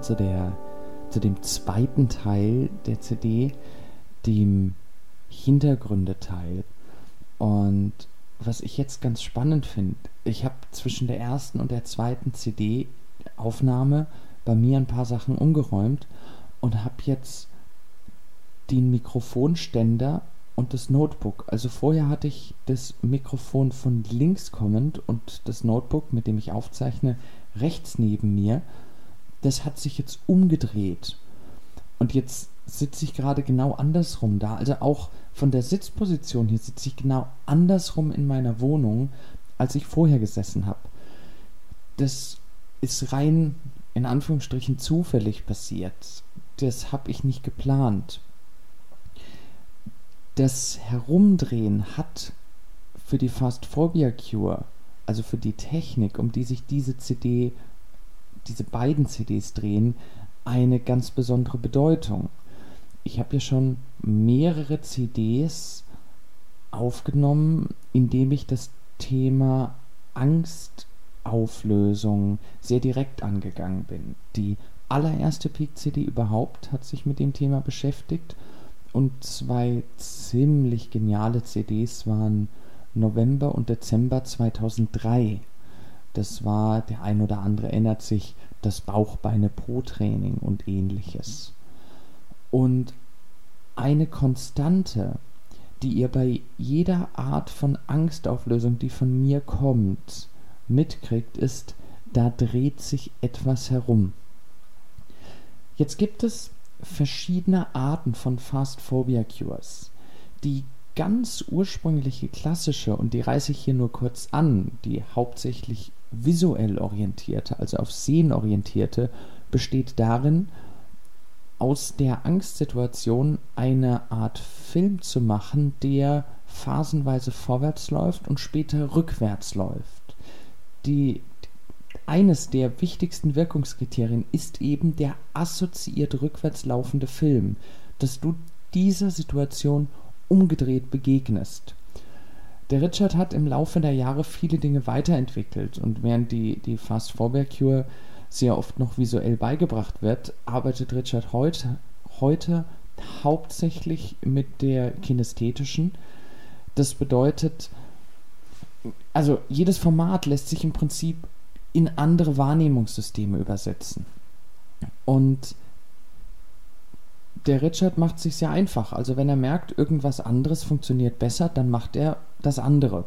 Zu, der, zu dem zweiten Teil der CD, dem Hintergründeteil. Und was ich jetzt ganz spannend finde, ich habe zwischen der ersten und der zweiten CD-Aufnahme bei mir ein paar Sachen umgeräumt und habe jetzt den Mikrofonständer und das Notebook. Also vorher hatte ich das Mikrofon von links kommend und das Notebook, mit dem ich aufzeichne, rechts neben mir. Das hat sich jetzt umgedreht. Und jetzt sitze ich gerade genau andersrum da. Also auch von der Sitzposition hier sitze ich genau andersrum in meiner Wohnung, als ich vorher gesessen habe. Das ist rein in Anführungsstrichen zufällig passiert. Das habe ich nicht geplant das Herumdrehen hat für die Fast Phobia Cure, also für die Technik, um die sich diese CD, diese beiden CDs drehen, eine ganz besondere Bedeutung. Ich habe ja schon mehrere CDs aufgenommen, indem ich das Thema Angstauflösung sehr direkt angegangen bin. Die allererste Peak-CD überhaupt hat sich mit dem Thema beschäftigt und zwei ziemlich geniale CDs waren November und Dezember 2003. Das war, der ein oder andere erinnert sich, das Bauchbeine-Po-Training und ähnliches. Und eine Konstante, die ihr bei jeder Art von Angstauflösung, die von mir kommt, mitkriegt, ist, da dreht sich etwas herum. Jetzt gibt es verschiedene Arten von Fast Phobia Cures. Die ganz ursprüngliche klassische, und die reiße ich hier nur kurz an, die hauptsächlich visuell orientierte, also auf Sehen orientierte, besteht darin, aus der Angstsituation eine Art Film zu machen, der phasenweise vorwärts läuft und später rückwärts läuft. Die eines der wichtigsten Wirkungskriterien ist eben der assoziiert rückwärts laufende Film, dass du dieser Situation umgedreht begegnest. Der Richard hat im Laufe der Jahre viele Dinge weiterentwickelt und während die, die Fast Forward Cure sehr oft noch visuell beigebracht wird, arbeitet Richard heute, heute hauptsächlich mit der kinästhetischen. Das bedeutet, also jedes Format lässt sich im Prinzip in andere Wahrnehmungssysteme übersetzen. Und der Richard macht sich sehr einfach. Also wenn er merkt, irgendwas anderes funktioniert besser, dann macht er das andere.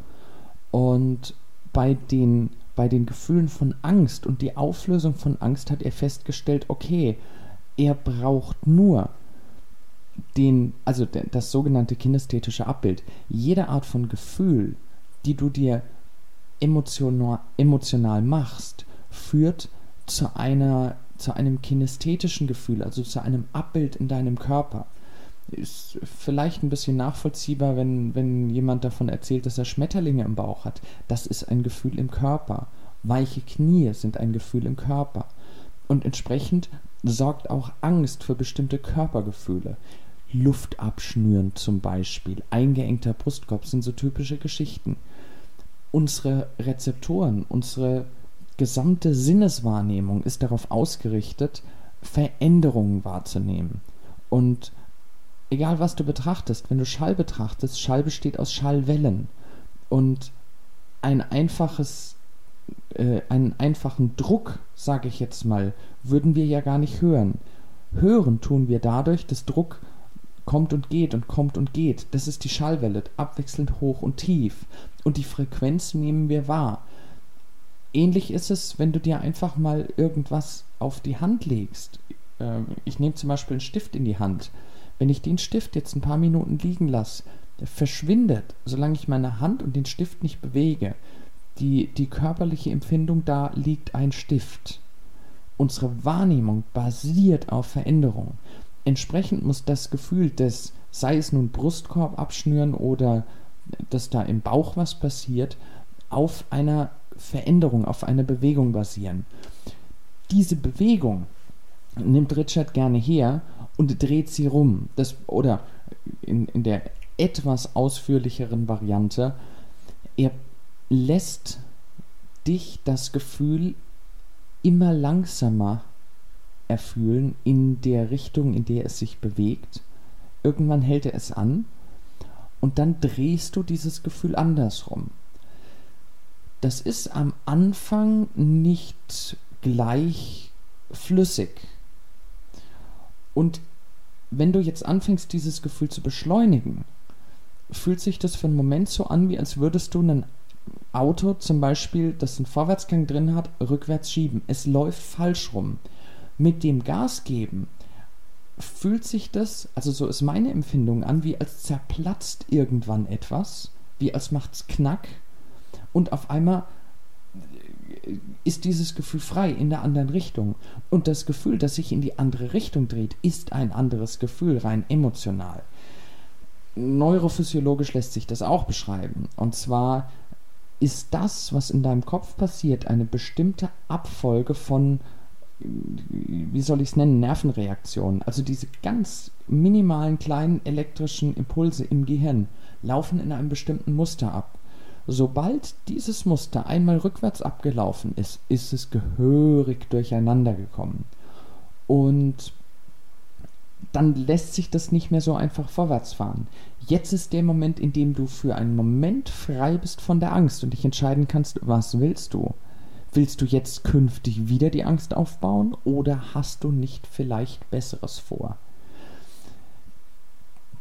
Und bei den, bei den Gefühlen von Angst und die Auflösung von Angst hat er festgestellt, okay, er braucht nur den, also das sogenannte kinästhetische Abbild. Jede Art von Gefühl, die du dir emotional, emotional machst, führt zu einer zu einem kinästhetischen Gefühl, also zu einem Abbild in deinem Körper. Ist vielleicht ein bisschen nachvollziehbar, wenn, wenn jemand davon erzählt, dass er Schmetterlinge im Bauch hat. Das ist ein Gefühl im Körper. Weiche Knie sind ein Gefühl im Körper. Und entsprechend sorgt auch Angst für bestimmte Körpergefühle. Luft abschnüren zum Beispiel, eingeengter Brustkorb sind so typische Geschichten unsere Rezeptoren, unsere gesamte Sinneswahrnehmung ist darauf ausgerichtet, Veränderungen wahrzunehmen. Und egal was du betrachtest, wenn du Schall betrachtest, Schall besteht aus Schallwellen. Und ein einfaches, äh, einen einfachen Druck, sage ich jetzt mal, würden wir ja gar nicht hören. Hören tun wir dadurch, dass Druck kommt und geht und kommt und geht. Das ist die Schallwelle, abwechselnd hoch und tief. Und die Frequenz nehmen wir wahr. Ähnlich ist es, wenn du dir einfach mal irgendwas auf die Hand legst. Ähm, ich nehme zum Beispiel einen Stift in die Hand. Wenn ich den Stift jetzt ein paar Minuten liegen lasse, verschwindet, solange ich meine Hand und den Stift nicht bewege, die, die körperliche Empfindung, da liegt ein Stift. Unsere Wahrnehmung basiert auf Veränderung. Entsprechend muss das Gefühl des, sei es nun Brustkorb abschnüren oder dass da im Bauch was passiert, auf einer Veränderung, auf einer Bewegung basieren. Diese Bewegung nimmt Richard gerne her und dreht sie rum. Das, oder in, in der etwas ausführlicheren Variante, er lässt dich das Gefühl immer langsamer erfühlen in der Richtung, in der es sich bewegt. Irgendwann hält er es an und dann drehst du dieses Gefühl andersrum. Das ist am Anfang nicht gleich flüssig. Und wenn du jetzt anfängst, dieses Gefühl zu beschleunigen, fühlt sich das für einen Moment so an, wie als würdest du ein Auto zum Beispiel, das einen Vorwärtsgang drin hat, rückwärts schieben. Es läuft falsch rum. Mit dem Gas geben fühlt sich das, also so ist meine Empfindung an, wie als zerplatzt irgendwann etwas, wie als macht's Knack und auf einmal ist dieses Gefühl frei in der anderen Richtung. Und das Gefühl, das sich in die andere Richtung dreht, ist ein anderes Gefühl, rein emotional. Neurophysiologisch lässt sich das auch beschreiben. Und zwar ist das, was in deinem Kopf passiert, eine bestimmte Abfolge von, wie soll ich es nennen, Nervenreaktionen. Also diese ganz minimalen kleinen elektrischen Impulse im Gehirn laufen in einem bestimmten Muster ab. Sobald dieses Muster einmal rückwärts abgelaufen ist, ist es gehörig durcheinander gekommen. Und dann lässt sich das nicht mehr so einfach vorwärts fahren. Jetzt ist der Moment, in dem du für einen Moment frei bist von der Angst und dich entscheiden kannst, was willst du? Willst du jetzt künftig wieder die Angst aufbauen oder hast du nicht vielleicht Besseres vor?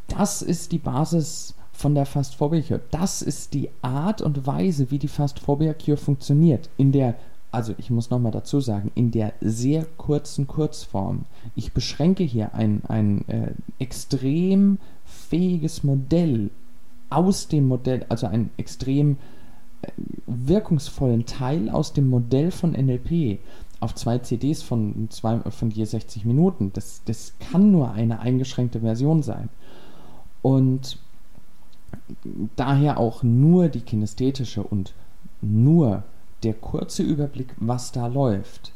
Das ist die Basis von der Fast Phobia Cure. Das ist die Art und Weise, wie die Fast Phobia Cure funktioniert. In der, also ich muss nochmal dazu sagen, in der sehr kurzen Kurzform. Ich beschränke hier ein, ein äh, extrem fähiges Modell aus dem Modell, also einen extrem äh, wirkungsvollen Teil aus dem Modell von NLP auf zwei CDs von, zwei, von je 60 Minuten. Das, das kann nur eine eingeschränkte Version sein. Und daher auch nur die kinästhetische und nur der kurze Überblick, was da läuft.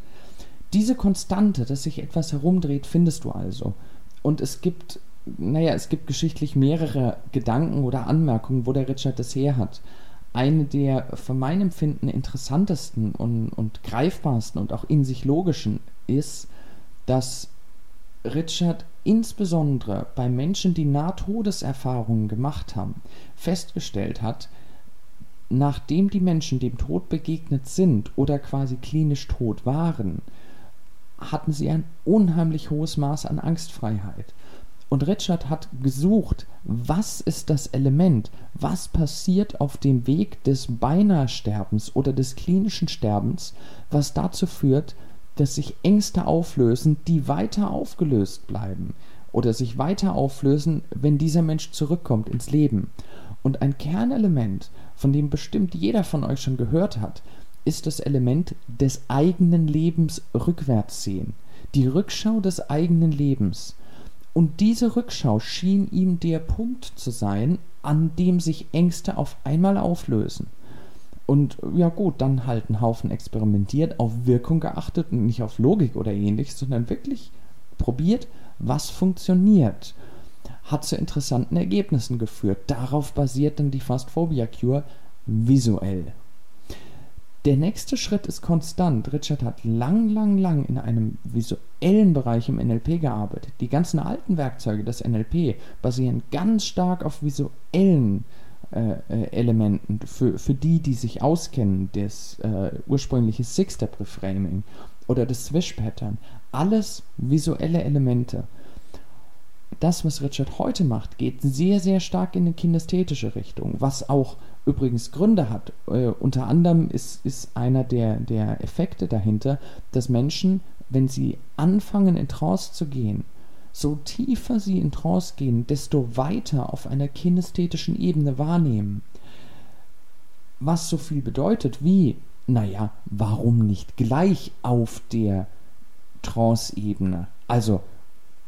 Diese Konstante, dass sich etwas herumdreht, findest du also. Und es gibt, naja, es gibt geschichtlich mehrere Gedanken oder Anmerkungen, wo der Richard das her hat. Eine der für mein Empfinden interessantesten und, und greifbarsten und auch in sich logischen ist, dass Richard insbesondere bei Menschen, die Nahtodeserfahrungen gemacht haben, festgestellt hat, nachdem die Menschen dem Tod begegnet sind oder quasi klinisch tot waren, hatten sie ein unheimlich hohes Maß an Angstfreiheit. Und Richard hat gesucht, was ist das Element, was passiert auf dem Weg des Beinahe-Sterbens oder des klinischen Sterbens, was dazu führt, dass sich Ängste auflösen, die weiter aufgelöst bleiben oder sich weiter auflösen, wenn dieser Mensch zurückkommt ins Leben. Und ein Kernelement, von dem bestimmt jeder von euch schon gehört hat, ist das Element des eigenen Lebens rückwärts sehen. Die Rückschau des eigenen Lebens. Und diese Rückschau schien ihm der Punkt zu sein, an dem sich Ängste auf einmal auflösen. Und ja gut, dann halt einen Haufen experimentiert, auf Wirkung geachtet und nicht auf Logik oder ähnliches, sondern wirklich probiert, was funktioniert. Hat zu interessanten Ergebnissen geführt. Darauf basiert dann die Fast Phobia Cure visuell. Der nächste Schritt ist konstant. Richard hat lang, lang, lang in einem visuellen Bereich im NLP gearbeitet. Die ganzen alten Werkzeuge des NLP basieren ganz stark auf visuellen äh, äh, Elementen, für, für die, die sich auskennen, das äh, ursprüngliche Six-Step-Reframing oder das Swish-Pattern, alles visuelle Elemente. Das, was Richard heute macht, geht sehr, sehr stark in eine kinästhetische Richtung, was auch übrigens Gründe hat. Äh, unter anderem ist, ist einer der, der Effekte dahinter, dass Menschen, wenn sie anfangen in Trance zu gehen, so tiefer sie in Trance gehen, desto weiter auf einer kinästhetischen Ebene wahrnehmen. Was so viel bedeutet wie, naja, warum nicht gleich auf der Trance-Ebene? Also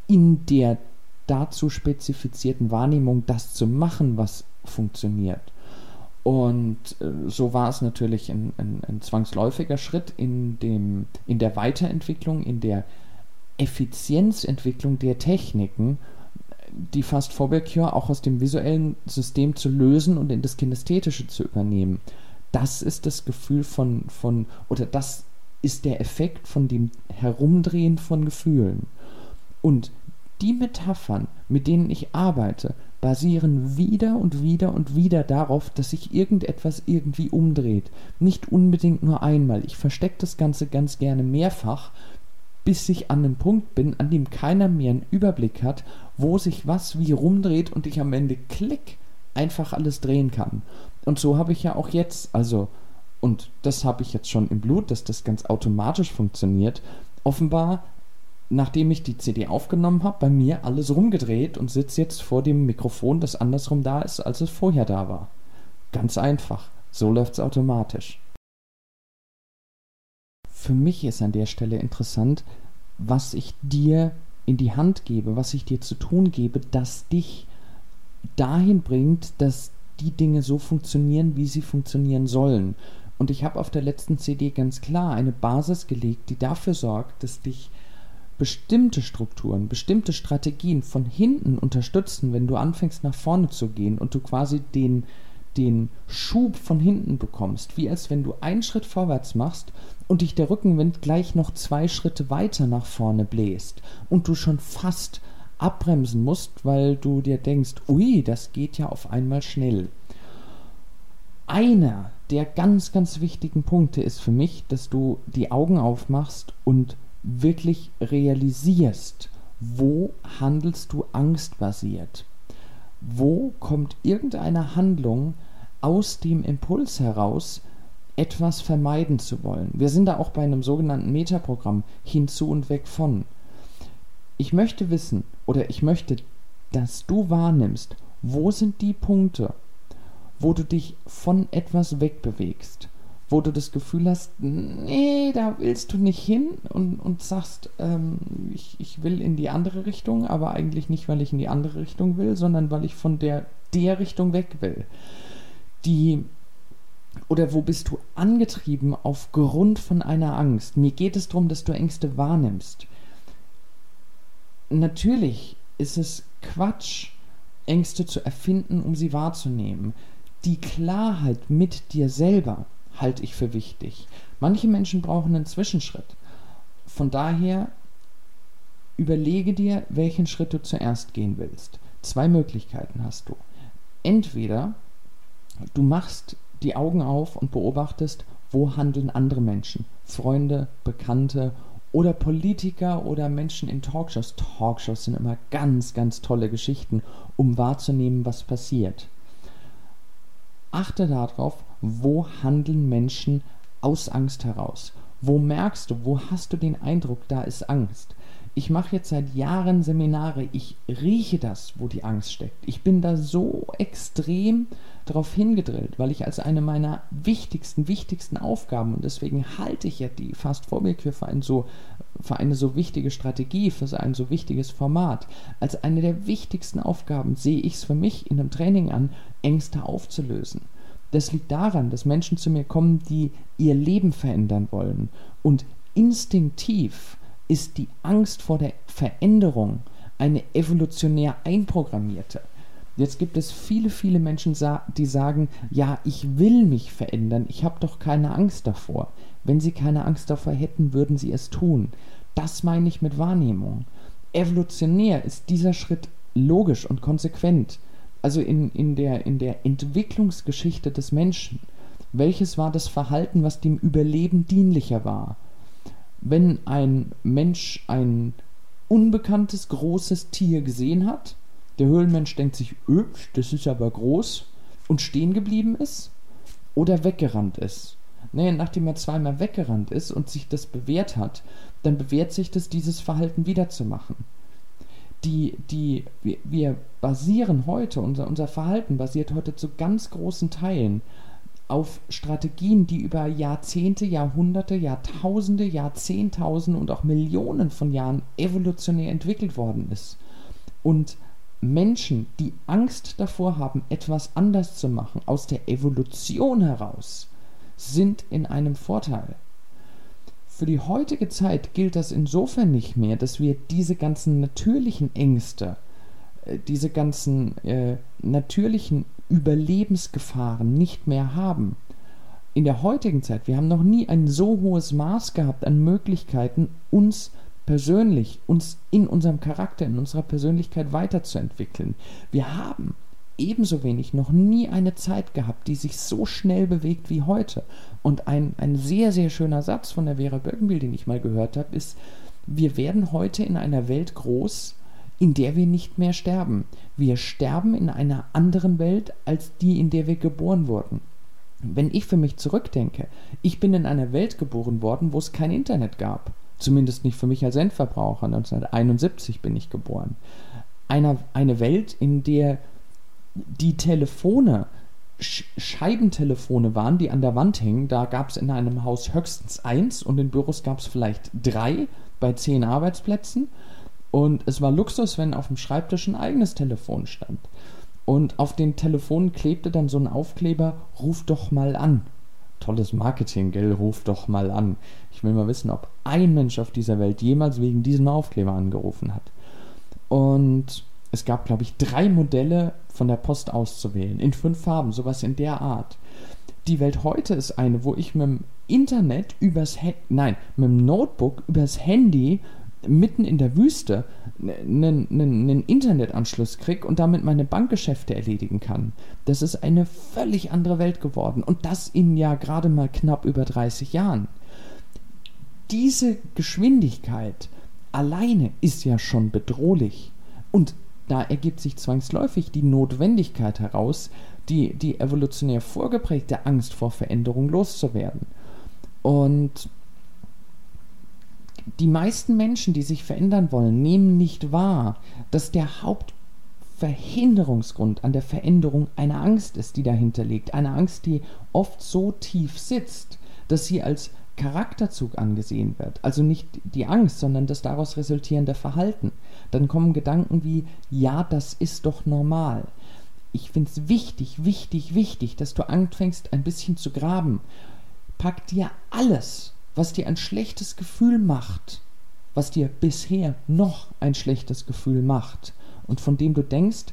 in der dazu spezifizierten Wahrnehmung das zu machen, was funktioniert. Und äh, so war es natürlich ein, ein, ein, zwangsläufiger Schritt in, dem, in der Weiterentwicklung, in der Effizienzentwicklung der Techniken, die Fast Forward Cure auch aus dem visuellen System zu lösen und in das Kinästhetische zu übernehmen. Das ist das Gefühl von, von oder das ist der Effekt von dem Herumdrehen von Gefühlen. Und die Metaphern, mit denen ich arbeite, basieren wieder und wieder und wieder darauf, dass sich irgendetwas irgendwie umdreht. Nicht unbedingt nur einmal. Ich verstecke das Ganze ganz gerne mehrfach, bis ich an einem Punkt bin, an dem keiner mehr einen Überblick hat, wo sich was wie rumdreht und ich am Ende klick einfach alles drehen kann. Und so habe ich ja auch jetzt, also, und das habe ich jetzt schon im Blut, dass das ganz automatisch funktioniert. Offenbar nachdem ich die CD aufgenommen habe, bei mir alles rumgedreht und sitze jetzt vor dem Mikrofon, das andersrum da ist, als es vorher da war. Ganz einfach. So läuft es automatisch. Für mich ist an der Stelle interessant, was ich dir in die Hand gebe, was ich dir zu tun gebe, das dich dahin bringt, dass die Dinge so funktionieren, wie sie funktionieren sollen. Und ich habe auf der letzten CD ganz klar eine Basis gelegt, die dafür sorgt, dass dich bestimmte Strukturen, bestimmte Strategien von hinten unterstützen, wenn du anfängst nach vorne zu gehen und du quasi den, den Schub von hinten bekommst, wie als wenn du einen Schritt vorwärts machst und dich der Rückenwind gleich noch zwei Schritte weiter nach vorne bläst und du schon fast abbremsen musst, weil du dir denkst, ui, das geht ja auf einmal schnell. Einer der ganz, ganz wichtigen Punkte ist für mich, dass du die Augen aufmachst und wirklich realisierst, wo handelst du angstbasiert? Wo kommt irgendeine Handlung aus dem Impuls heraus, etwas vermeiden zu wollen? Wir sind da auch bei einem sogenannten Metaprogramm hinzu und weg von. Ich möchte wissen oder ich möchte, dass du wahrnimmst, wo sind die Punkte, wo du dich von etwas wegbewegst wo du das Gefühl hast, nee, da willst du nicht hin und, und sagst, ähm, ich, ich will in die andere Richtung, aber eigentlich nicht, weil ich in die andere Richtung will, sondern weil ich von der, der Richtung weg will. Die oder wo bist du angetrieben aufgrund von einer Angst? Mir geht es darum, dass du Ängste wahrnimmst. Natürlich ist es Quatsch, Ängste zu erfinden, um sie wahrzunehmen. Die Klarheit mit dir selber, halte ich für wichtig. Manche Menschen brauchen einen Zwischenschritt. Von daher überlege dir, welchen Schritt du zuerst gehen willst. Zwei Möglichkeiten hast du. Entweder du machst die Augen auf und beobachtest, wo handeln andere Menschen, Freunde, Bekannte oder Politiker oder Menschen in Talkshows. Talkshows sind immer ganz, ganz tolle Geschichten, um wahrzunehmen, was passiert. Achte darauf, wo handeln Menschen aus Angst heraus? Wo merkst du, wo hast du den Eindruck, da ist Angst? Ich mache jetzt seit Jahren Seminare, ich rieche das, wo die Angst steckt. Ich bin da so extrem darauf hingedrillt, weil ich als eine meiner wichtigsten, wichtigsten Aufgaben, und deswegen halte ich ja die Fast Phobia für, ein so, für eine so wichtige Strategie, für ein so wichtiges Format, als eine der wichtigsten Aufgaben sehe ich es für mich in einem Training an, Ängste aufzulösen. Das liegt daran, dass Menschen zu mir kommen, die ihr Leben verändern wollen. Und instinktiv ist die Angst vor der Veränderung eine evolutionär einprogrammierte. Jetzt gibt es viele, viele Menschen, die sagen, ja, ich will mich verändern, ich habe doch keine Angst davor. Wenn sie keine Angst davor hätten, würden sie es tun. Das meine ich mit Wahrnehmung. Evolutionär ist dieser Schritt logisch und konsequent also in, in, der, in der Entwicklungsgeschichte des Menschen, welches war das Verhalten, was dem Überleben dienlicher war? Wenn ein Mensch ein unbekanntes großes Tier gesehen hat, der Höhlenmensch denkt sich, öpsch, das ist aber groß, und stehen geblieben ist oder weggerannt ist. Naja, nachdem er zweimal weggerannt ist und sich das bewährt hat, dann bewährt sich das, dieses Verhalten wiederzumachen die, die, wir, wir basieren heute, unser, unser Verhalten basiert heute zu ganz großen Teilen auf Strategien, die über Jahrzehnte, Jahrhunderte, Jahrtausende, Jahrzehntausende und auch Millionen von Jahren evolutionär entwickelt worden ist. Und Menschen, die Angst davor haben, etwas anders zu machen, aus der Evolution heraus, sind in einem Vorteil. Für die heutige Zeit gilt das insofern nicht mehr, dass wir diese ganzen natürlichen Ängste, äh, diese ganzen äh, natürlichen Überlebensgefahren nicht mehr haben. in der heutigen Zeit, wir haben noch nie ein so hohes Maß gehabt an Möglichkeiten, uns persönlich, uns in unserem Charakter, in unserer Persönlichkeit weiterzuentwickeln. Wir haben ebenso wenig noch nie eine Zeit gehabt, die sich so schnell bewegt wie heute. Und ein, ein sehr, sehr schöner Satz von der Vera Birkenbiel, den ich mal gehört habe, ist, wir werden heute in einer Welt groß, in der wir nicht mehr sterben. Wir sterben in einer anderen Welt als die, in der wir geboren wurden. Wenn ich für mich zurückdenke, ich bin in einer Welt geboren worden, wo es kein Internet gab. Zumindest nicht für mich als Endverbraucher. 1971 bin ich geboren. Eine, eine Welt, in der die Telefone Sch Scheibentelefone waren, die an der Wand hingen. Da gab es in einem Haus höchstens eins und in Büros gab es vielleicht drei bei zehn Arbeitsplätzen. Und es war Luxus, wenn auf dem Schreibtisch ein eigenes Telefon stand. Und auf den Telefonen klebte dann so ein Aufkleber, ruf doch mal an. Tolles Marketing, gell, ruf doch mal an. Ich will mal wissen, ob ein Mensch auf dieser Welt jemals wegen diesem Aufkleber angerufen hat. Und es gab, glaube ich, drei Modelle von der Post auszuwählen, in fünf Farben, sowas in der Art. Die Welt heute ist eine, wo ich mit dem Internet übers Handy, nein, mit dem Notebook übers Handy mitten in der Wüste einen, einen Internetanschluss kriege und damit meine Bankgeschäfte erledigen kann. Das ist eine völlig andere Welt geworden und das in ja gerade mal knapp über 30 Jahren. Diese Geschwindigkeit alleine ist ja schon bedrohlich und da ergibt sich zwangsläufig die Notwendigkeit heraus, die, die evolutionär vorgeprägte Angst vor Veränderung loszuwerden. Und die meisten Menschen, die sich verändern wollen, nehmen nicht wahr, dass der Hauptverhinderungsgrund an der Veränderung eine Angst ist, die dahinter liegt. Eine Angst, die oft so tief sitzt, dass sie als Charakterzug angesehen wird. Also nicht die Angst, sondern das daraus resultierende Verhalten. Dann kommen Gedanken wie, ja, das ist doch normal. Ich finde es wichtig, wichtig, wichtig, dass du anfängst, ein bisschen zu graben. Pack dir alles, was dir ein schlechtes Gefühl macht, was dir bisher noch ein schlechtes Gefühl macht und von dem du denkst,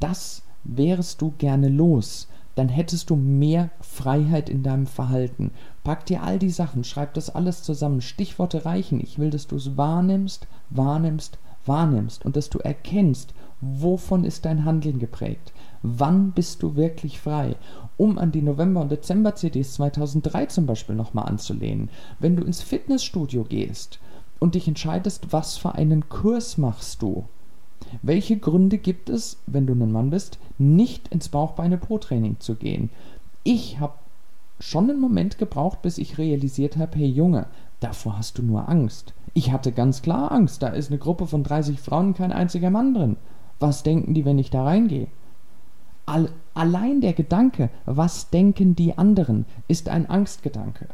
das wärst du gerne los, dann hättest du mehr Freiheit in deinem Verhalten. Pack dir all die Sachen, schreib das alles zusammen. Stichworte reichen. Ich will, dass du es wahrnimmst, wahrnimmst, wahrnimmst und dass du erkennst, wovon ist dein Handeln geprägt. Wann bist du wirklich frei? Um an die November- und Dezember-CDs 2003 zum Beispiel nochmal anzulehnen. Wenn du ins Fitnessstudio gehst und dich entscheidest, was für einen Kurs machst du, welche Gründe gibt es, wenn du ein Mann bist, nicht ins Bauchbeine-Po-Training zu gehen? Ich habe schon einen Moment gebraucht, bis ich realisiert habe, hey Junge, davor hast du nur Angst. Ich hatte ganz klar Angst, da ist eine Gruppe von 30 Frauen, kein einziger Mann drin. Was denken die, wenn ich da reingehe? All, allein der Gedanke, was denken die anderen, ist ein Angstgedanke.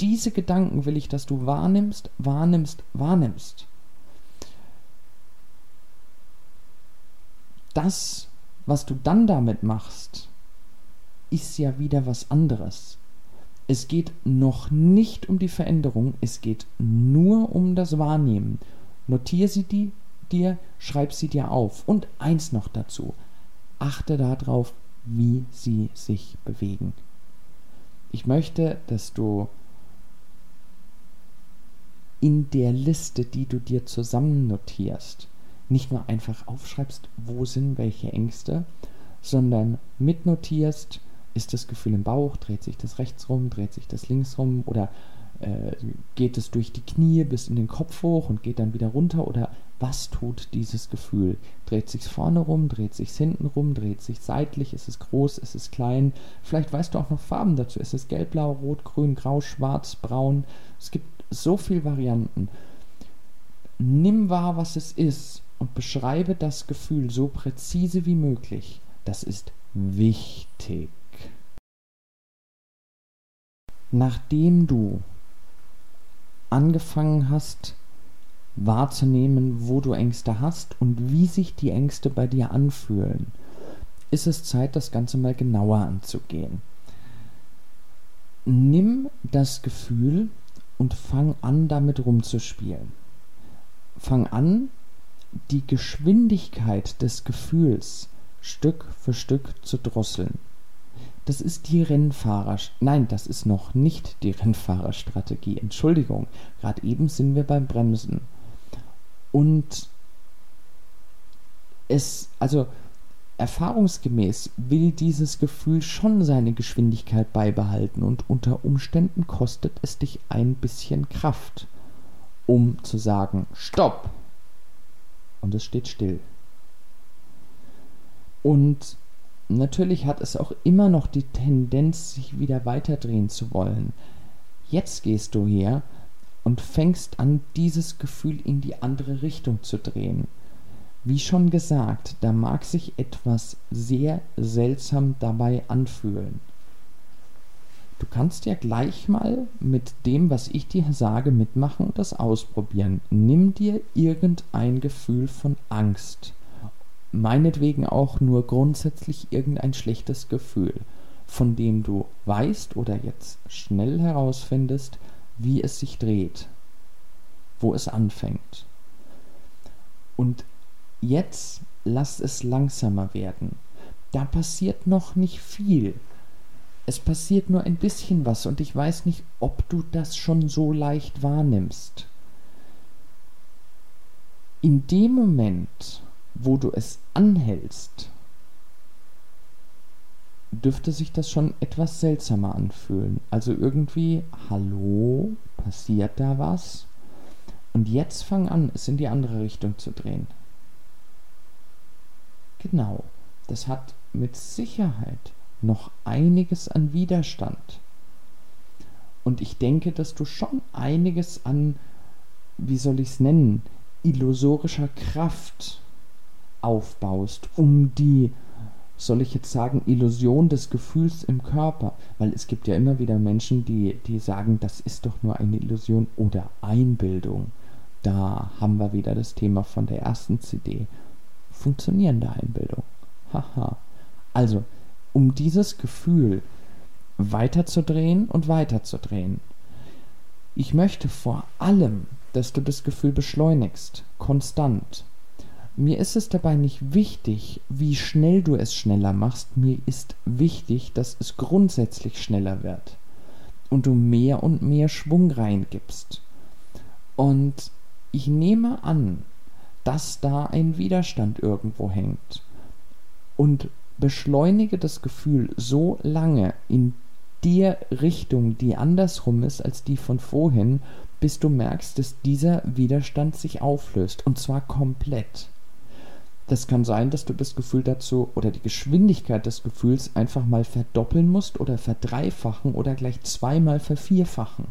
Diese Gedanken will ich, dass du wahrnimmst, wahrnimmst, wahrnimmst. Das, was du dann damit machst, ist ja wieder was anderes. Es geht noch nicht um die Veränderung, es geht nur um das Wahrnehmen. Notiere sie die, dir, schreib sie dir auf. Und eins noch dazu achte darauf, wie sie sich bewegen. Ich möchte, dass du in der Liste, die du dir zusammen notierst, nicht nur einfach aufschreibst, wo sind welche Ängste, sondern mitnotierst, ist das Gefühl im Bauch, dreht sich das rechts rum, dreht sich das links rum? Oder äh, geht es durch die Knie bis in den Kopf hoch und geht dann wieder runter? Oder was tut dieses Gefühl? Dreht sich vorne rum, dreht sich hinten rum, dreht sich seitlich, ist es groß, ist es klein? Vielleicht weißt du auch noch Farben dazu. Ist es gelb, blau, rot, grün, grau, schwarz, braun? Es gibt so viele Varianten. Nimm wahr, was es ist und beschreibe das Gefühl so präzise wie möglich. Das ist wichtig. Nachdem du angefangen hast wahrzunehmen, wo du Ängste hast und wie sich die Ängste bei dir anfühlen, ist es Zeit, das Ganze mal genauer anzugehen. Nimm das Gefühl und fang an, damit rumzuspielen. Fang an, die Geschwindigkeit des Gefühls Stück für Stück zu drosseln. das ist die Rennfahrer. Nein, das ist noch nicht die Rennfahrerstrategie. Entschuldigung, gerade eben sind wir beim Bremsen. Und es, also erfahrungsgemäß will dieses Gefühl schon seine Geschwindigkeit beibehalten und unter Umständen kostet es dich ein bisschen Kraft, um zu sagen, stopp! Und es steht still. Und natürlich hat es auch immer noch die Tendenz, sich wieder weiterdrehen zu wollen. Jetzt gehst du her und fängst an, dieses Gefühl in die andere Richtung zu drehen. Wie schon gesagt, da mag sich etwas sehr seltsam dabei anfühlen. Du kannst ja gleich mal mit dem, was ich dir sage, mitmachen und das ausprobieren. Nimm dir irgendein Gefühl von Angst meinetwegen auch nur grundsätzlich irgendein schlechtes Gefühl, von dem du weißt oder jetzt schnell herausfindest, wie es sich dreht, wo es anfängt. Und jetzt lass es langsamer werden. Da passiert noch nicht viel. Es passiert nur ein bisschen was und ich weiß nicht, ob du das schon so leicht wahrnimmst. In dem Moment, wo du es anhältst, dürfte sich das schon etwas seltsamer anfühlen. Also irgendwie, hallo, passiert da was? Und jetzt fang an, es in die andere Richtung zu drehen. Genau, das hat mit Sicherheit noch einiges an Widerstand. Und ich denke, dass du schon einiges an, wie soll ich es nennen, illusorischer Kraft aufbaust, um die, soll ich jetzt sagen, Illusion des Gefühls im Körper, weil es gibt ja immer wieder Menschen, die, die sagen, das ist doch nur eine Illusion oder Einbildung. Da haben wir wieder das Thema von der ersten CD. Funktionierende Einbildung. Haha. Also, um dieses Gefühl weiterzudrehen und weiterzudrehen. Ich möchte vor allem, dass du das Gefühl beschleunigst, konstant. Mir ist es dabei nicht wichtig, wie schnell du es schneller machst. Mir ist wichtig, dass es grundsätzlich schneller wird und du mehr und mehr Schwung reingibst. Und ich nehme an, dass da ein Widerstand irgendwo hängt. Und beschleunige das Gefühl so lange in der Richtung, die andersrum ist als die von vorhin, bis du merkst, dass dieser Widerstand sich auflöst. Und zwar komplett. Das kann sein, dass du das Gefühl dazu oder die Geschwindigkeit des Gefühls einfach mal verdoppeln musst oder verdreifachen oder gleich zweimal vervierfachen.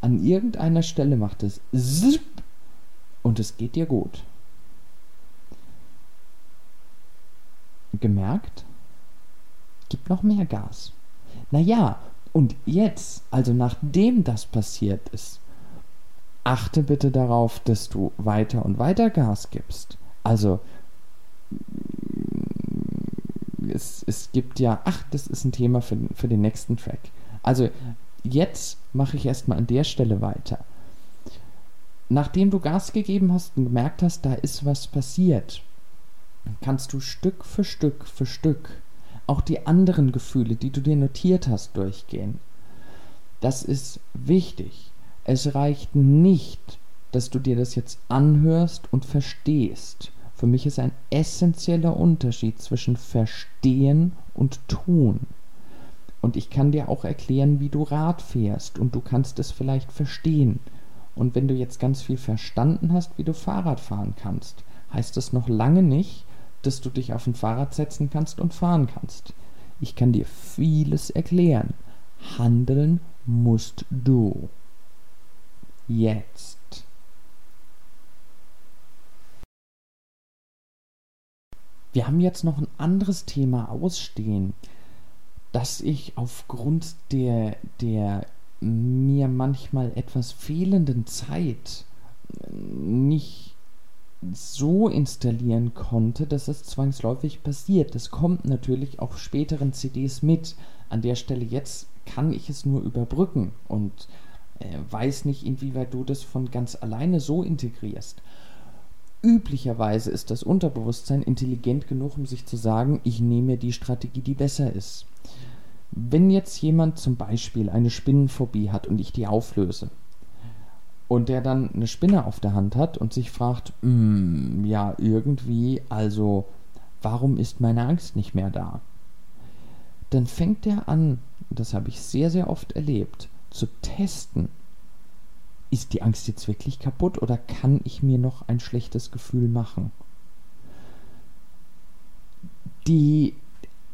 An irgendeiner Stelle macht es zipp und es geht dir gut. Gemerkt? Gib noch mehr Gas. Naja, und jetzt, also nachdem das passiert ist, achte bitte darauf, dass du weiter und weiter Gas gibst. Also es, es gibt ja, ach, das ist ein Thema für, für den nächsten Track. Also jetzt mache ich erstmal an der Stelle weiter. Nachdem du Gas gegeben hast und gemerkt hast, da ist was passiert, kannst du Stück für Stück für Stück auch die anderen Gefühle, die du dir notiert hast, durchgehen. Das ist wichtig. Es reicht nicht, dass du dir das jetzt anhörst und verstehst für mich ist ein essentieller Unterschied zwischen Verstehen und Tun. Und ich kann dir auch erklären, wie du Rad fährst und du kannst es vielleicht verstehen. Und wenn du jetzt ganz viel verstanden hast, wie du Fahrrad fahren kannst, heißt das noch lange nicht, dass du dich auf ein Fahrrad setzen kannst und fahren kannst. Ich kann dir vieles erklären. Handeln musst du. Jetzt. Wir haben jetzt noch ein anderes Thema ausstehen, das ich aufgrund der, der mir manchmal etwas fehlenden Zeit nicht so installieren konnte, dass es zwangsläufig passiert. Das kommt natürlich auf späteren CDs mit. An der Stelle jetzt kann ich es nur überbrücken und äh, weiß nicht, inwieweit du das von ganz alleine so integrierst. Üblicherweise ist das Unterbewusstsein intelligent genug, um sich zu sagen, ich nehme die Strategie, die besser ist. wenn jetzt jemand zum Beispiel eine Spinnenphobie hat und ich die auflöse und der dann eine Spinne auf der Hand hat und sich fragt, mm, ja, irgendwie, also, warum ist meine Angst nicht mehr da? Dann fängt er an, das habe ich sehr, sehr oft erlebt, zu testen. Ist die Angst jetzt wirklich kaputt oder kann ich mir noch ein schlechtes Gefühl machen? Die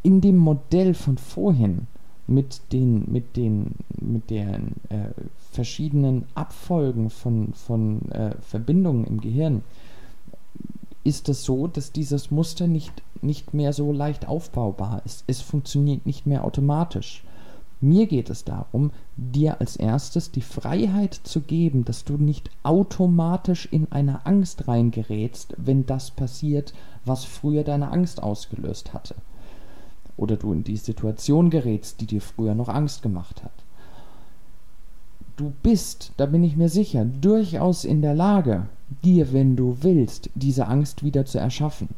in dem Modell von vorhin mit den, mit den, mit den äh, verschiedenen Abfolgen von, von äh, Verbindungen im Gehirn ist es so, dass dieses Muster nicht, nicht mehr so leicht aufbaubar ist. Es funktioniert nicht mehr automatisch. Mir geht es darum, dir als erstes die Freiheit zu geben, dass du nicht automatisch in eine Angst reingerätst, wenn das passiert, was früher deine Angst ausgelöst hatte oder du in die Situation gerätst, die dir früher noch Angst gemacht hat. Du bist, da bin ich mir sicher, durchaus in der Lage, dir, wenn du willst, diese Angst wieder zu erschaffen.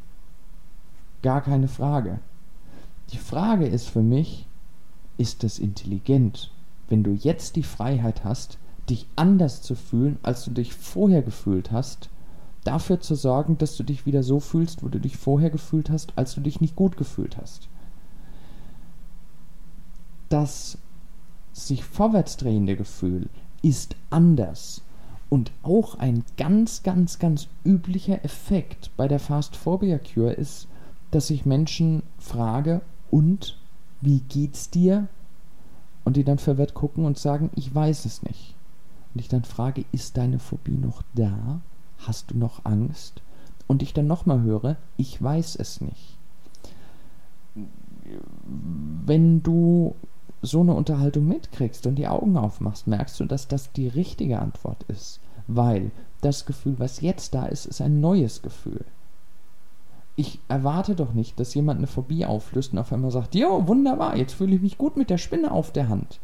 Gar keine Frage. Die Frage ist für mich, ist es intelligent, wenn du jetzt die Freiheit hast, dich anders zu fühlen, als du dich vorher gefühlt hast, dafür zu sorgen, dass du dich wieder so fühlst, wo du dich vorher gefühlt hast, als du dich nicht gut gefühlt hast das sich vorwärts drehende Gefühl ist anders. Und auch ein ganz, ganz, ganz üblicher Effekt bei der Fast Phobia Cure ist, dass ich Menschen frage, und wie geht's dir? Und die dann verwirrt gucken und sagen, ich weiß es nicht. Und ich dann frage, ist deine Phobie noch da? Hast du noch Angst? Und ich dann nochmal höre, ich weiß es nicht. Wenn du so eine Unterhaltung mitkriegst und die Augen aufmachst, merkst du, dass das die richtige Antwort ist. Weil das Gefühl, was jetzt da ist, ist ein neues Gefühl. Ich erwarte doch nicht, dass jemand eine Phobie auflöst und auf einmal sagt, jo, wunderbar, jetzt fühle ich mich gut mit der Spinne auf der Hand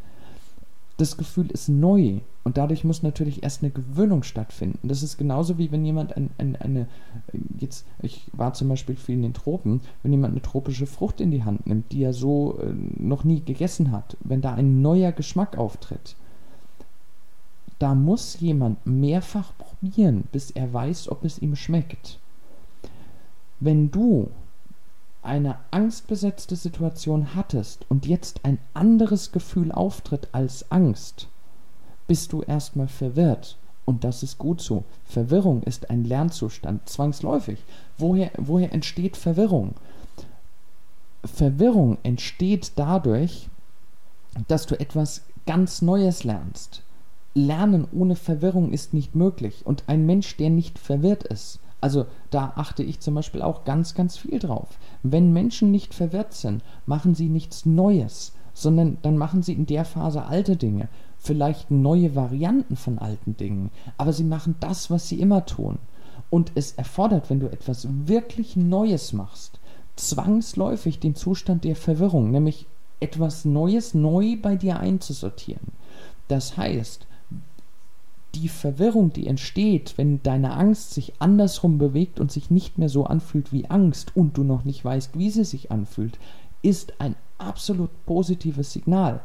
das Gefühl ist neu und dadurch muss natürlich erst eine Gewöhnung stattfinden. Das ist genauso wie wenn jemand ein, ein, eine, jetzt, ich war zum Beispiel viel in den Tropen, wenn jemand eine tropische Frucht in die Hand nimmt, die er so äh, noch nie gegessen hat, wenn da ein neuer Geschmack auftritt, da muss jemand mehrfach probieren, bis er weiß, ob es ihm schmeckt. Wenn du eine angstbesetzte Situation hattest und jetzt ein anderes Gefühl auftritt als Angst, bist du erstmal verwirrt. Und das ist gut so. Verwirrung ist ein Lernzustand, zwangsläufig. Woher, woher entsteht Verwirrung? Verwirrung entsteht dadurch, dass du etwas ganz Neues lernst. Lernen ohne Verwirrung ist nicht möglich. Und ein Mensch, der nicht verwirrt ist, also da achte ich zum Beispiel auch ganz, ganz viel drauf. Wenn Menschen nicht verwirrt sind, machen sie nichts Neues, sondern dann machen sie in der Phase alte Dinge, vielleicht neue Varianten von alten Dingen, aber sie machen das, was sie immer tun. Und es erfordert, wenn du etwas wirklich Neues machst, zwangsläufig den Zustand der Verwirrung, nämlich etwas Neues neu bei dir einzusortieren. Das heißt, die Verwirrung, die entsteht, wenn deine Angst sich andersrum bewegt und sich nicht mehr so anfühlt wie Angst und du noch nicht weißt, wie sie sich anfühlt, ist ein absolut positives Signal.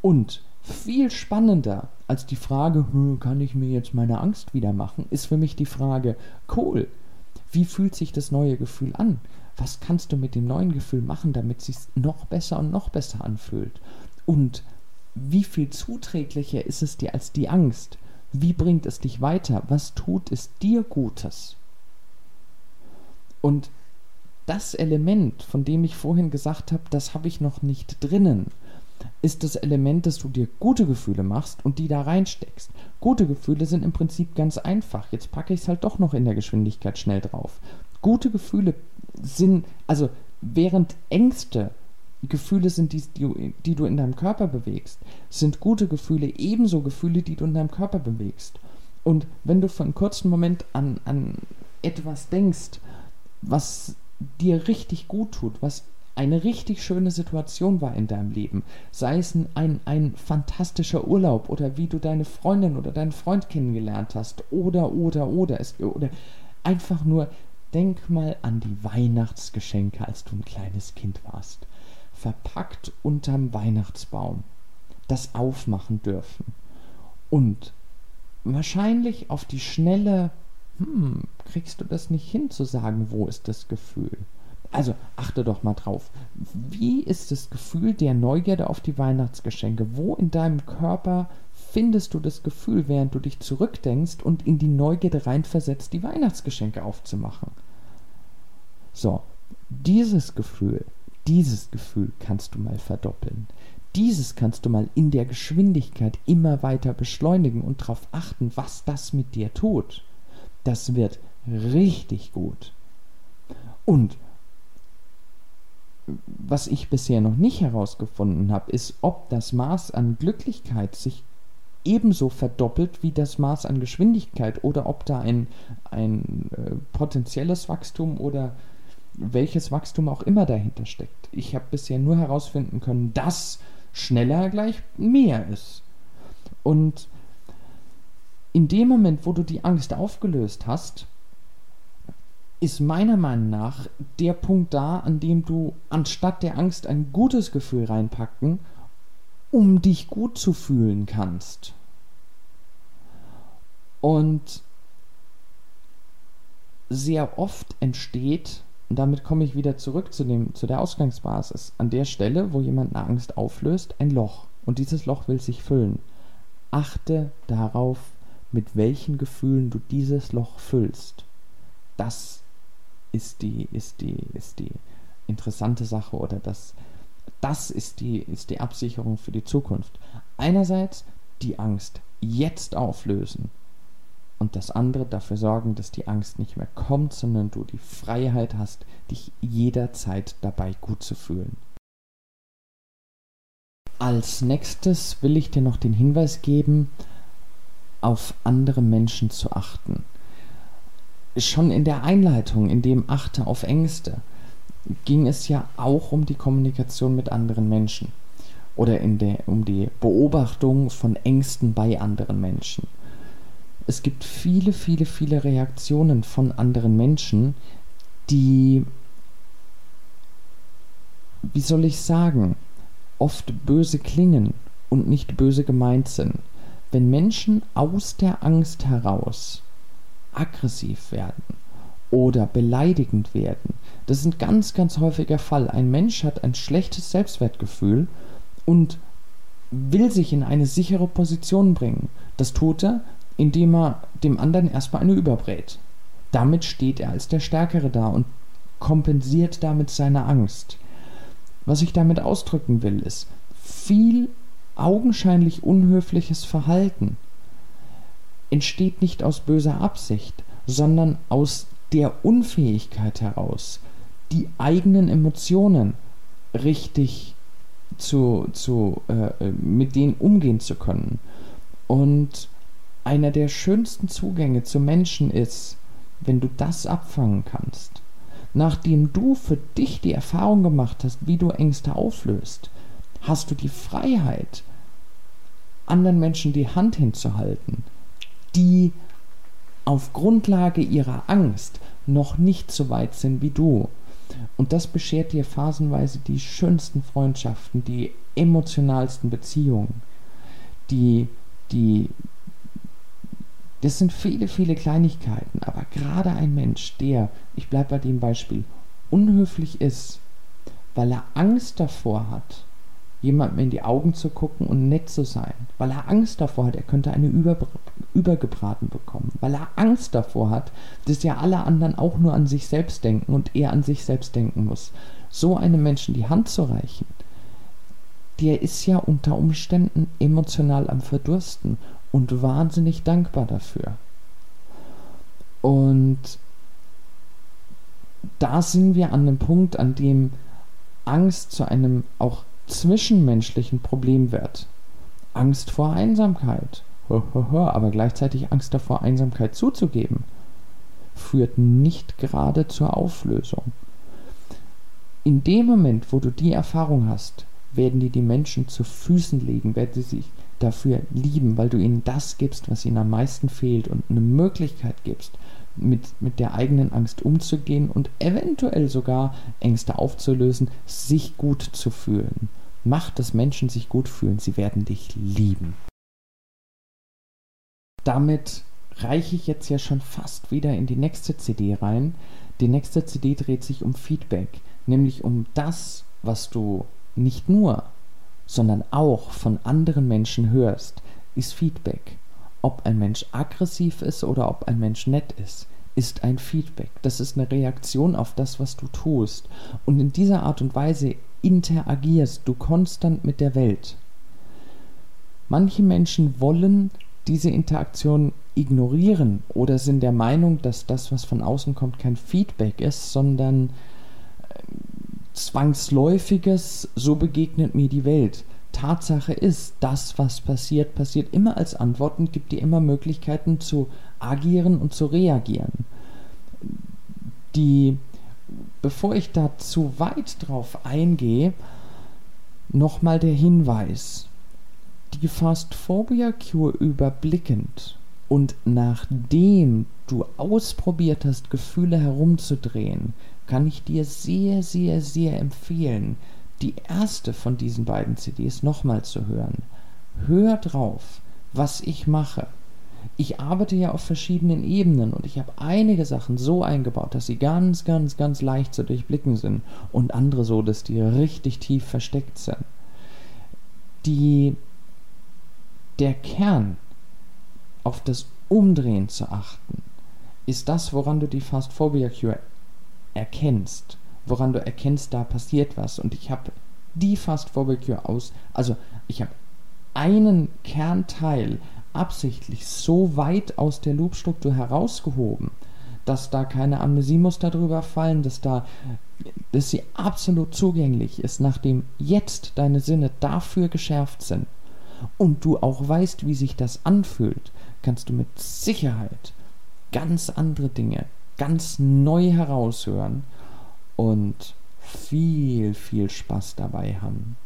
Und viel spannender als die Frage, hm, kann ich mir jetzt meine Angst wieder machen, ist für mich die Frage, cool, wie fühlt sich das neue Gefühl an? Was kannst du mit dem neuen Gefühl machen, damit es sich noch besser und noch besser anfühlt? Und wie viel zuträglicher ist es dir als die Angst? Wie bringt es dich weiter? Was tut es dir Gutes? Und das Element, von dem ich vorhin gesagt habe, das habe ich noch nicht drinnen, ist das Element, dass du dir gute Gefühle machst und die da reinsteckst. Gute Gefühle sind im Prinzip ganz einfach. Jetzt packe ich es halt doch noch in der Geschwindigkeit schnell drauf. Gute Gefühle sind, also während Ängste Gefühle sind, die, die, du in deinem Körper bewegst, sind gute Gefühle ebenso Gefühle, die du in deinem Körper bewegst. Und wenn du für einen kurzen Moment an, an etwas denkst, was dir richtig gut tut, was eine richtig schöne Situation war in deinem Leben, sei es ein, ein, ein fantastischer Urlaub oder wie du deine Freundin oder deinen Freund kennengelernt hast oder, oder, oder, es, oder einfach nur denk mal an die Weihnachtsgeschenke, als du ein kleines Kind warst verpackt unterm Weihnachtsbaum das aufmachen dürfen. Und wahrscheinlich auf die Schnelle, hm, kriegst du das nicht hin zu sagen, wo ist das Gefühl? Also achte doch mal drauf. Wie ist das Gefühl der Neugierde auf die Weihnachtsgeschenke? Wo in deinem Körper findest du das Gefühl, während du dich zurückdenkst und in die Neugierde reinversetzt, die Weihnachtsgeschenke aufzumachen? So, dieses Gefühl, dieses Gefühl kannst du mal verdoppeln. Dieses kannst du mal in der Geschwindigkeit immer weiter beschleunigen und darauf achten, was das mit dir tut. Das wird richtig gut. Und was ich bisher noch nicht herausgefunden habe, ist, ob das Maß an Glücklichkeit sich ebenso verdoppelt wie das Maß an Geschwindigkeit oder ob da ein, ein äh, potenzielles Wachstum oder welches Wachstum auch immer dahinter steckt. Ich habe bisher nur herausfinden können, dass schneller gleich mehr ist. Und in dem Moment, wo du die Angst aufgelöst hast, ist meiner Meinung nach der Punkt da, an dem du anstatt der Angst ein gutes Gefühl reinpacken, um dich gut zu fühlen kannst. Und sehr oft entsteht, und damit komme ich wieder zurück zu, dem, zu der Ausgangsbasis, an der Stelle, wo jemand eine Angst auflöst, ein Loch. Und dieses Loch will sich füllen. Achte darauf, mit welchen Gefühlen du dieses Loch füllst. Das ist die, ist die, ist die interessante Sache oder das, das ist die, ist die Absicherung für die Zukunft. Einerseits die Angst jetzt auflösen und das andere dafür sorgen, dass die Angst nicht mehr kommt, sondern du die Freiheit hast, dich jederzeit dabei gut zu fühlen. Als nächstes will ich dir noch den Hinweis geben, auf andere Menschen zu achten schon in der Einleitung, in dem Achte auf Ängste, ging es ja auch um die Kommunikation mit anderen Menschen oder in der, um die Beobachtung von Ängsten bei anderen Menschen. Es gibt viele, viele, viele Reaktionen von anderen Menschen, die, wie soll ich sagen, oft böse klingen und nicht böse gemeint sind. Wenn Menschen aus der Angst heraus aggressiv werden oder beleidigend werden. Das ist ein ganz, ganz häufiger Fall. Ein Mensch hat ein schlechtes Selbstwertgefühl und will sich in eine sichere Position bringen. Das tut er, indem er dem anderen erstmal eine überbrät. Damit steht er als der Stärkere da und kompensiert damit seine Angst. Was ich damit ausdrücken will, ist viel augenscheinlich unhöfliches Verhalten entsteht nicht aus böser Absicht, sondern aus der Unfähigkeit heraus, die eigenen Emotionen richtig zu, zu äh, mit denen umgehen zu können. Und einer der schönsten Zugänge zu Menschen ist, wenn du das abfangen kannst. Nachdem du für dich die Erfahrung gemacht hast, wie du Ängste auflöst, hast du die Freiheit, anderen Menschen die Hand hinzuhalten, die auf Grundlage ihrer Angst noch nicht so weit sind wie du. Und das beschert dir phasenweise die schönsten Freundschaften, die emotionalsten Beziehungen, die, die, das sind viele, viele Kleinigkeiten, aber gerade ein Mensch, der, ich bleibe bei dem Beispiel, unhöflich ist, weil er Angst davor hat, jemandem in die Augen zu gucken und nett zu sein, weil er Angst davor hat, er könnte eine über, übergebraten bekommen, weil er Angst davor hat, dass ja alle anderen auch nur an sich selbst denken und er an sich selbst denken muss. So einem Menschen die Hand zu reichen, der ist ja unter Umständen emotional am Verdursten und wahnsinnig dankbar dafür. Und da sind wir an dem Punkt, an dem Angst zu einem auch zwischenmenschlichen Problem wird. Angst vor Einsamkeit, aber gleichzeitig Angst davor, Einsamkeit zuzugeben, führt nicht gerade zur Auflösung. In dem Moment, wo du die Erfahrung hast, werden dir die Menschen zu Füßen legen, werden sie sich dafür lieben, weil du ihnen das gibst, was ihnen am meisten fehlt und eine Möglichkeit gibst, mit, mit der eigenen Angst umzugehen und eventuell sogar Ängste aufzulösen, sich gut zu fühlen. Mach, dass Menschen sich gut fühlen, sie werden dich lieben. Damit reiche ich jetzt ja schon fast wieder in die nächste CD rein. Die nächste CD dreht sich um Feedback, nämlich um das, was du nicht nur, sondern auch von anderen Menschen hörst, ist Feedback. Ob ein Mensch aggressiv ist oder ob ein Mensch nett ist, ist ein Feedback. Das ist eine Reaktion auf das, was du tust. Und in dieser Art und Weise interagierst du konstant mit der Welt. Manche Menschen wollen diese Interaktion ignorieren oder sind der Meinung, dass das, was von außen kommt, kein Feedback ist, sondern zwangsläufiges, so begegnet mir die Welt. Tatsache ist, das, was passiert, passiert immer als Antwort und gibt dir immer Möglichkeiten zu agieren und zu reagieren. Die, bevor ich da zu weit drauf eingehe, nochmal der Hinweis. Die Fast Phobia Cure überblickend und nachdem du ausprobiert hast, Gefühle herumzudrehen, kann ich dir sehr, sehr, sehr empfehlen, die erste von diesen beiden CDs nochmal zu hören. Hör drauf, was ich mache. Ich arbeite ja auf verschiedenen Ebenen und ich habe einige Sachen so eingebaut, dass sie ganz, ganz, ganz leicht zu durchblicken sind und andere so, dass die richtig tief versteckt sind. Die, der Kern, auf das Umdrehen zu achten, ist das, woran du die Fast Phobia Cure erkennst woran du erkennst, da passiert was. Und ich habe die Fast Cure aus, also ich habe einen Kernteil absichtlich so weit aus der Loop-Struktur herausgehoben, dass da keine Amnesiemuster drüber fallen, dass da dass sie absolut zugänglich ist, nachdem jetzt deine Sinne dafür geschärft sind und du auch weißt, wie sich das anfühlt, kannst du mit Sicherheit ganz andere Dinge ganz neu heraushören und viel, viel Spaß dabei haben.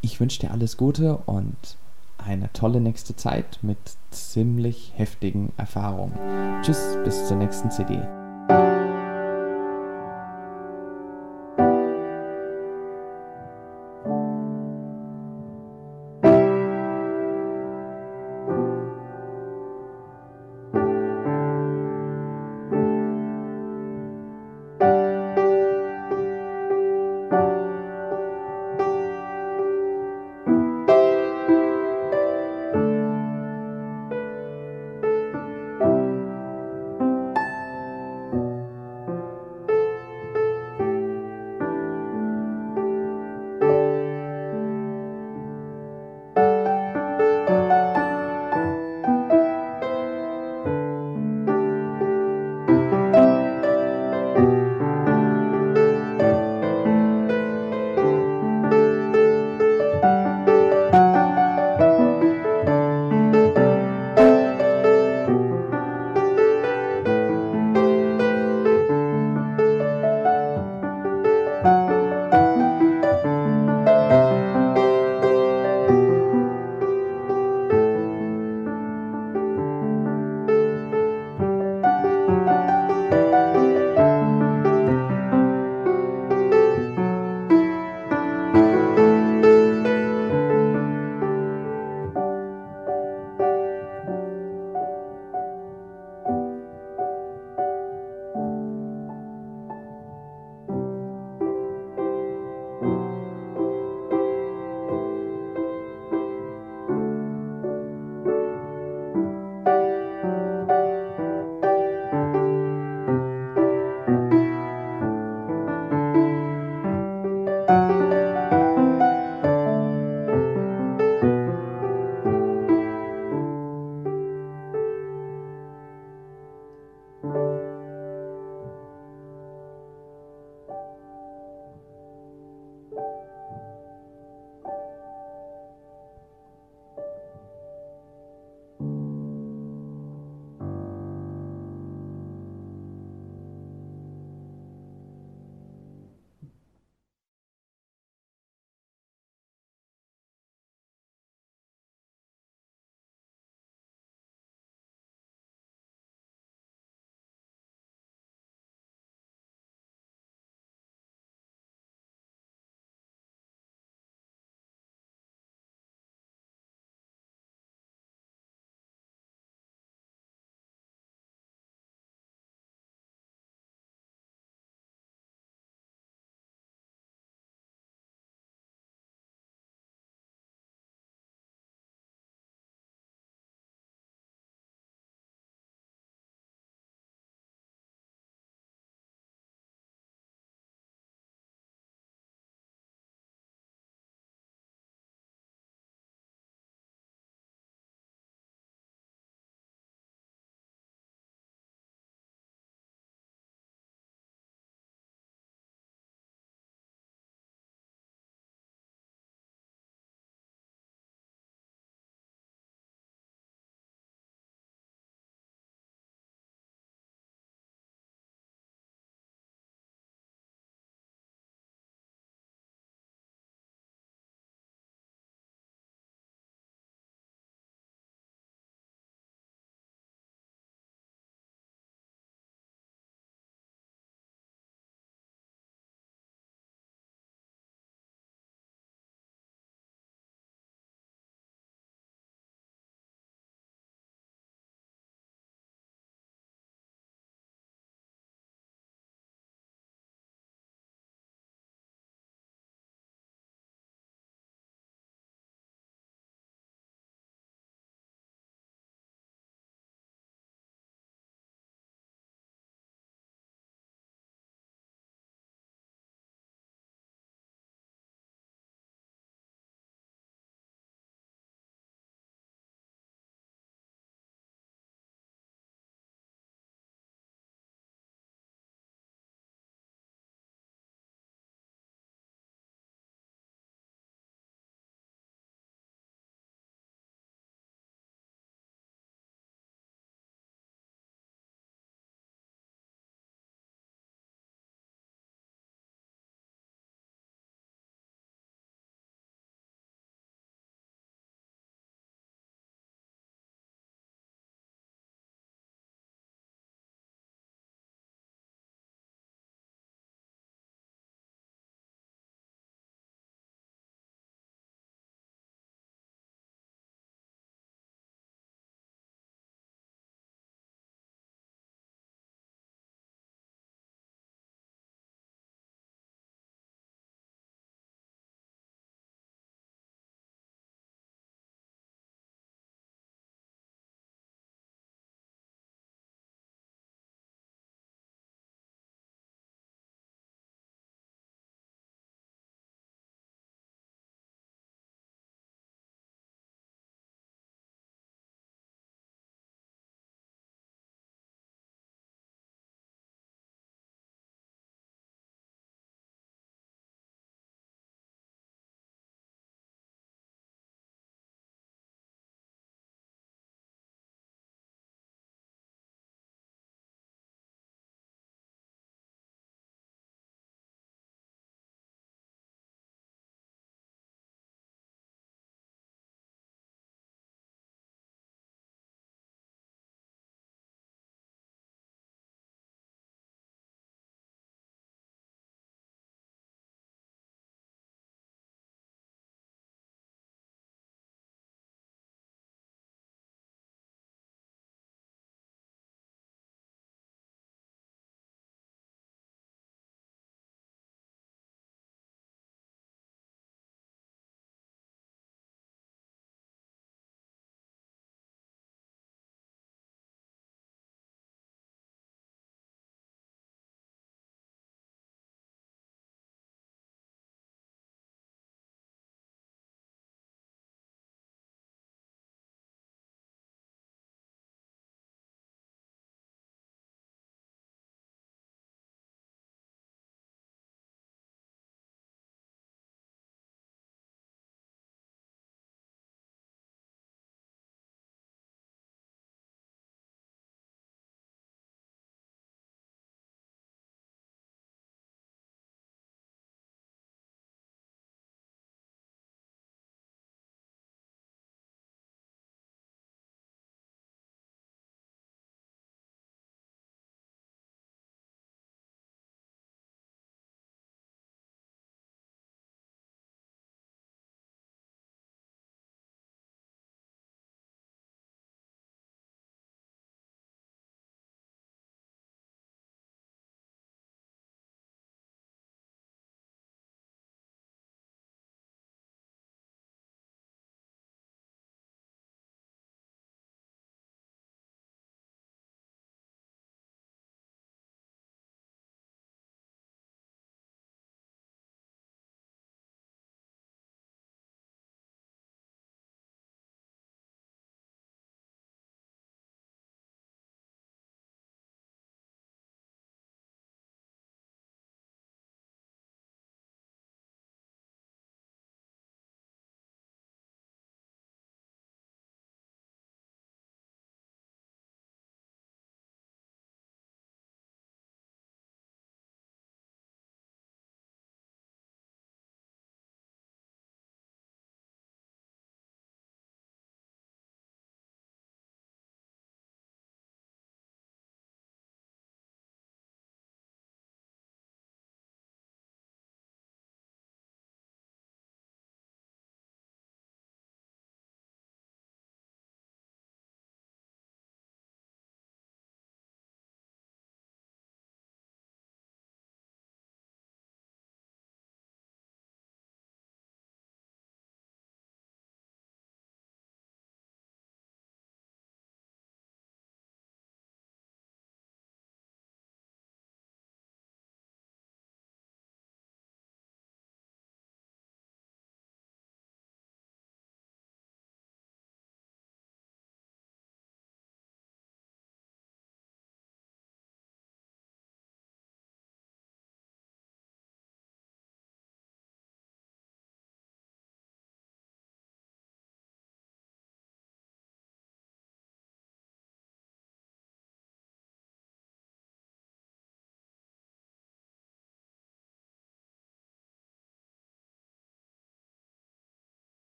Ich wünsche dir alles Gute und eine tolle nächste Zeit mit ziemlich heftigen Erfahrungen. Tschüss, bis zur nächsten CD.